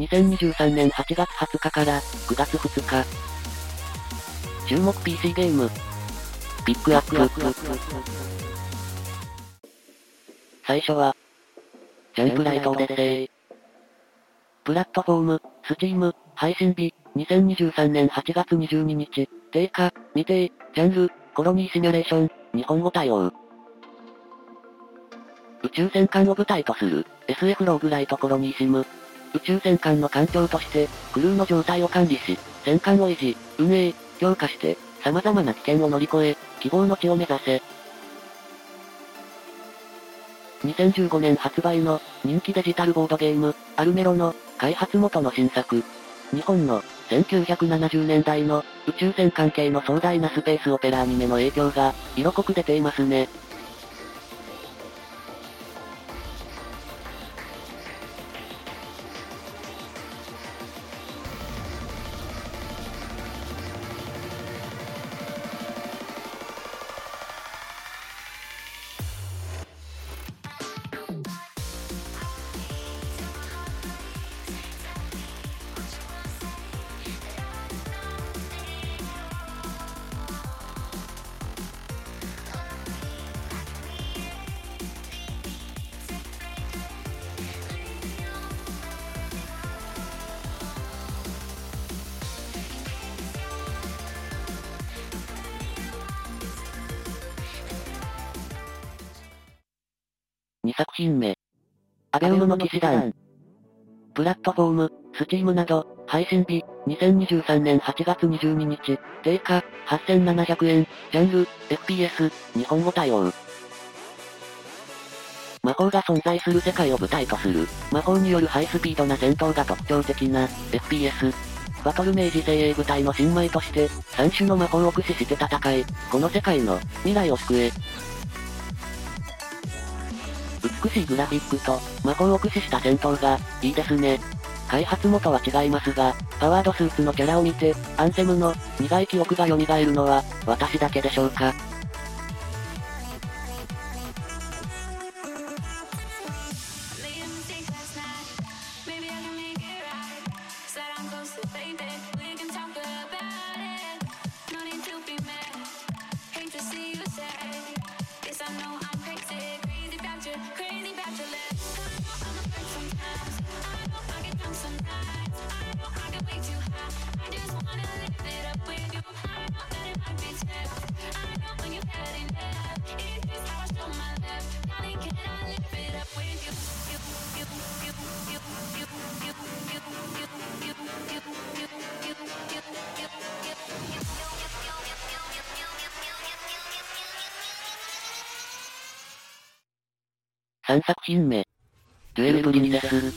2023年8月20日から9月2日。注目 PC ゲーム。ピックアップ。最初は、ジャンプライトオデッセイ。プラットフォーム、スチーム、配信日、2023年8月22日、定価、未定、ジャンル、コロニーシミュレーション、日本語対応。宇宙戦艦を舞台とする、SF ローグライトコロニーシム。宇宙戦艦の艦長として、クルーの状態を管理し、戦艦を維持、運営、強化して、様々な危険を乗り越え、希望の地を目指せ。2015年発売の人気デジタルボードゲーム、アルメロの開発元の新作。日本の1970年代の宇宙船関係の壮大なスペースオペラアニメの影響が色濃く出ていますね。2作品目。アベウムの騎士団。プラットフォーム、スチームなど、配信日、2023年8月22日、定価、8700円、ジャンル、FPS、日本語対応。魔法が存在する世界を舞台とする、魔法によるハイスピードな戦闘が特徴的な、FPS。バトル明治精鋭部隊の新米として、3種の魔法を駆使して戦い、この世界の未来を救え、美しいグラフィックと、魔法を駆使した戦闘が、いいですね。開発元は違いますが、パワードスーツのキャラを見て、アンセムの、苦い記憶が蘇るのは、私だけでしょうか。3作品目。デュエルプリンセス。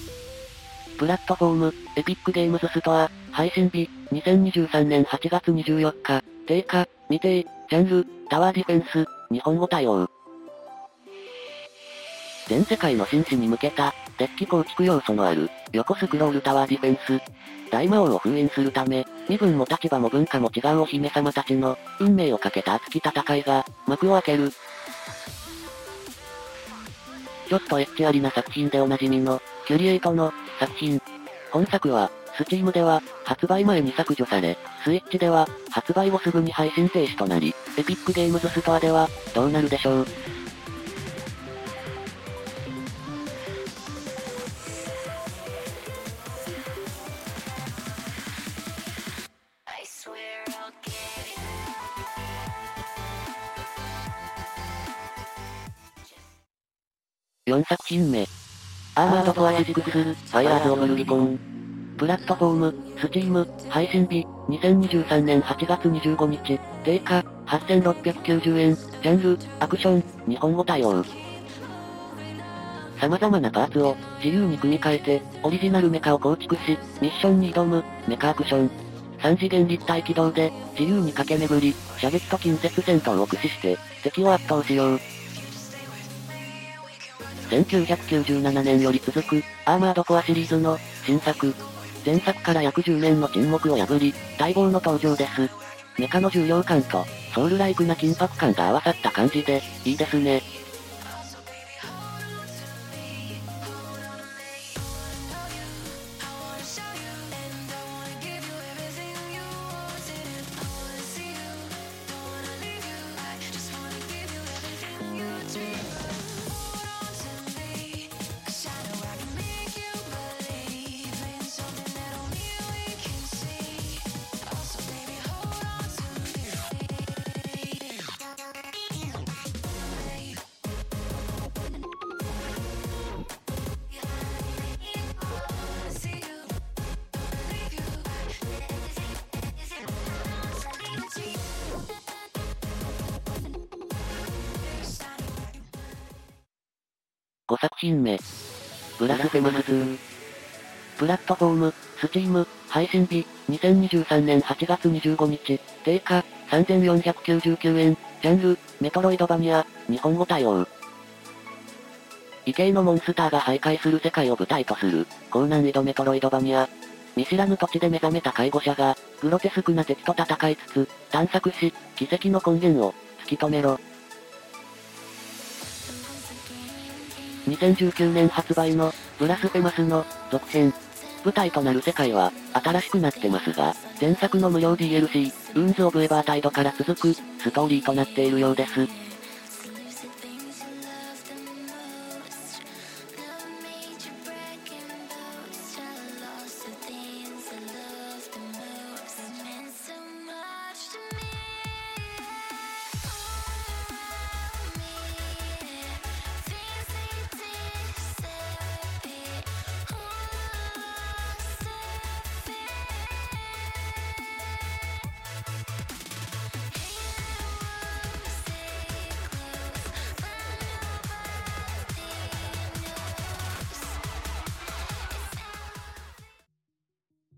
プラットフォーム、エピックゲームズストア、配信日、2023年8月24日、定価、未定、ジャンル、タワーディフェンス、日本語対応。全世界の紳士に向けた、デッキ構築要素のある、横スクロールタワーディフェンス。大魔王を封印するため、身分も立場も文化も違うお姫様たちの、運命をかけた熱き戦いが、幕を開ける。ちょっとエッチありな作品でおなじみの、キュリエイトの作品。本作は、スチームでは、発売前に削除され、スイッチでは、発売後すぐに配信停止となり、エピックゲームズストアでは、どうなるでしょう。品目。 Armored Core six、Fires of Rubicon。プラットフォーム、スチーム、配信日、2023年8月25日、定価、8690円、ジャンル、アクション、日本語対応。様々なパーツを自由に組み替えて、オリジナルメカを構築し、ミッションに挑む、メカアクション。3次元立体機動で、自由に駆け巡り、射撃と近接戦闘を駆使して、敵を圧倒しよう。1997年より続く、アーマードコアシリーズの、新作。前作から約10年の沈黙を破り、待望の登場です。メカの重量感と、ソウルライクな緊迫感が合わさった感じで、いいですね。5作品目。ブラスフェマス2。プラットフォーム、スチーム、配信日、2023年8月25日、定価、3499円、ジャンル、メトロイドバニア、日本語対応。異形のモンスターが徘徊する世界を舞台とする、高難易度メトロイドバニア。見知らぬ土地で目覚めた介護者が、グロテスクな敵と戦いつつ、探索し、奇跡の根源を、突き止めろ。2019年発売の、ブラスフェマスの、続編。舞台となる世界は、新しくなってますが、前作の無料 DLC、ウーンズ・オブ・エバータイドから続く、ストーリーとなっているようです。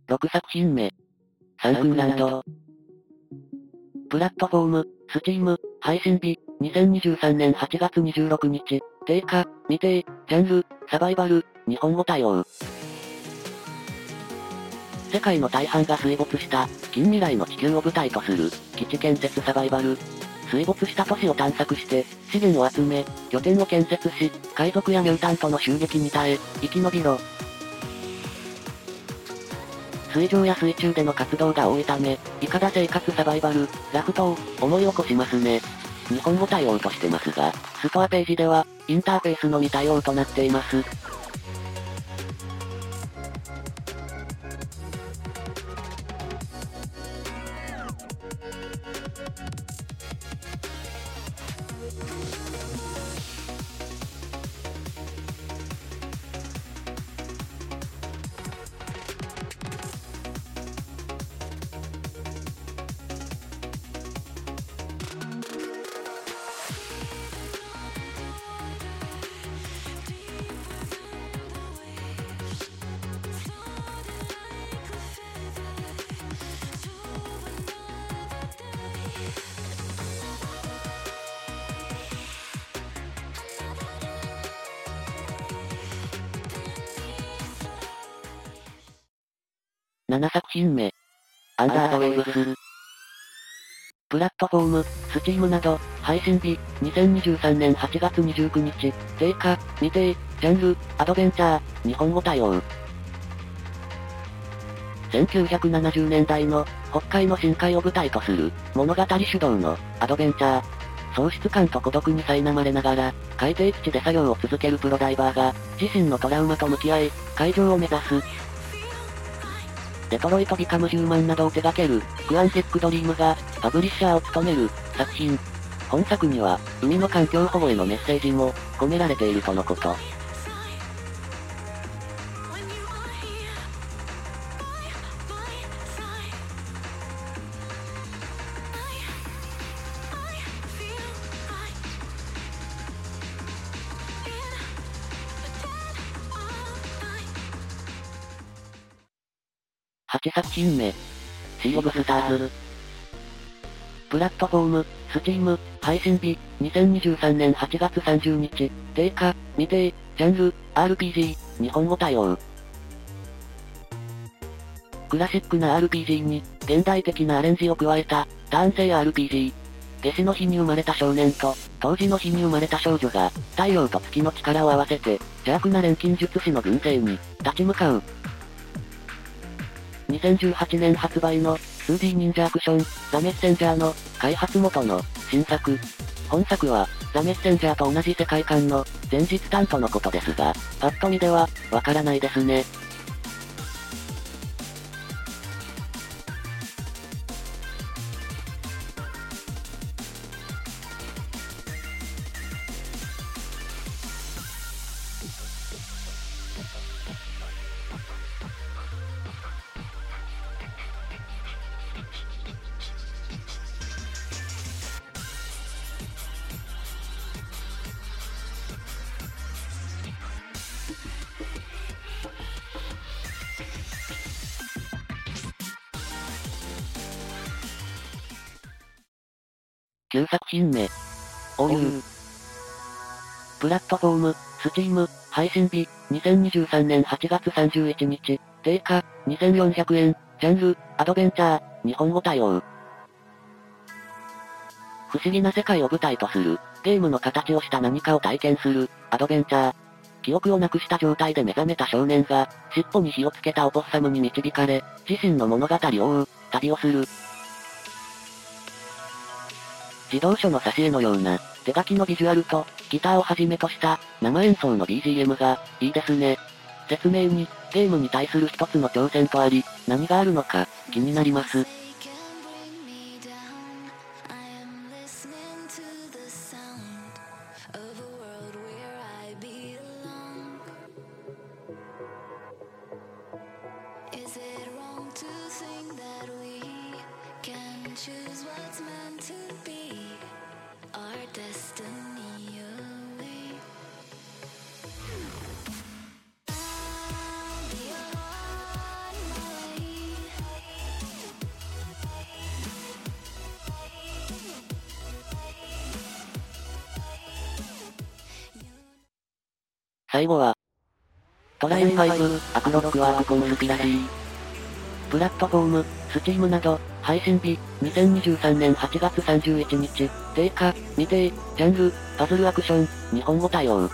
6作品目。サンフンランド。プラットフォーム、スチーム、配信日、2023年8月26日、定価、未定、ジャンル、サバイバル、日本語対応。世界の大半が水没した、近未来の地球を舞台とする、基地建設サバイバル。水没した都市を探索して、資源を集め、拠点を建設し、海賊やミュータントの襲撃に耐え、生き延びろ。水上や水中での活動が多いため、いかだ生活サバイバル、ラフトを思い起こしますね。日本語対応としてますが、ストアページでは、インターフェースのみ対応となっています。7作品目。アンダードウェイブス。プラットフォーム、スチームなど、配信日、2023年8月29日、定価、未定、ジャンル、アドベンチャー、日本語対応。1970年代の、北海の深海を舞台とする、物語主導の、アドベンチャー。喪失感と孤独に苛まれながら、海底基地で作業を続けるプロダイバーが、自身のトラウマと向き合い、海上を目指す、デトロイト・ビカム・ヒューマンなどを手掛ける、クアンセック・ドリームが、パブリッシャーを務める、作品。本作には、海の環境保護へのメッセージも、込められているとのこと。8作品目。 Sea of Stars。プラットフォーム、 Steam、配信日、2023年8月30日、定価、未定、ジャンル、RPG、日本語対応。クラシックな RPG に、現代的なアレンジを加えた、ターン制 RPG。夏至の日に生まれた少年と、冬至の日に生まれた少女が、太陽と月の力を合わせて、邪悪な錬金術師の軍勢に、立ち向かう。2018年発売の 2D 忍者アクション、ザ・メッセンジャーの開発元の新作。本作は、ザ・メッセンジャーと同じ世界観の前日担当のことですが、パッと見では、わからないですね。9作品目。OU。プラットフォーム、スチーム、配信日、2023年8月31日、定価、2400円、ジャンル、アドベンチャー、日本語対応。不思議な世界を舞台とする、ゲームの形をした何かを体験する、アドベンチャー。記憶をなくした状態で目覚めた少年が、尻尾に火をつけたオポッサムに導かれ、自身の物語を追う、旅をする。自動書の挿絵のような、手書きのビジュアルと、ギターをはじめとした、生演奏の BGM が、いいですね。説明に、ゲームに対する一つの挑戦とあり、何があるのか、気になります。最後は、 Trine 5、 A Clockwork Conspiracy。プラットフォーム、 Steam など、配信日、2023年8月31日、定価、未定、ジャンル、パズルアクション、日本語対応。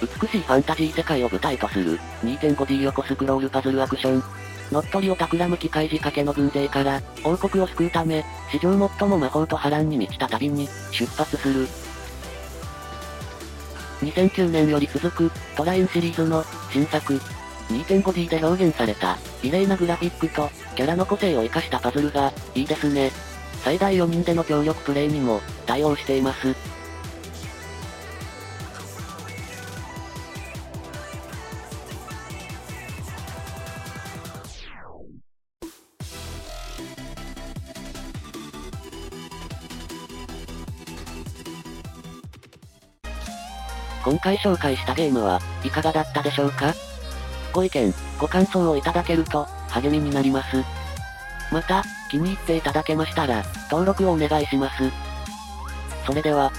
美しいファンタジー世界を舞台とする、2.5D 横スクロールパズルアクション。乗っ取りを企む機械仕掛けの軍勢から、王国を救うため、史上最も魔法と波乱に満ちた旅に、出発する。2009年より続く、トラインシリーズの、新作。2.5D で表現された、綺麗なグラフィックと、キャラの個性を活かしたパズルが、いいですね。最大4人での協力プレイにも、対応しています。今回紹介したゲームは、いかがだったでしょうかご意見、ご感想をいただけると、励みになります。また、気に入っていただけましたら、登録をお願いします。それでは、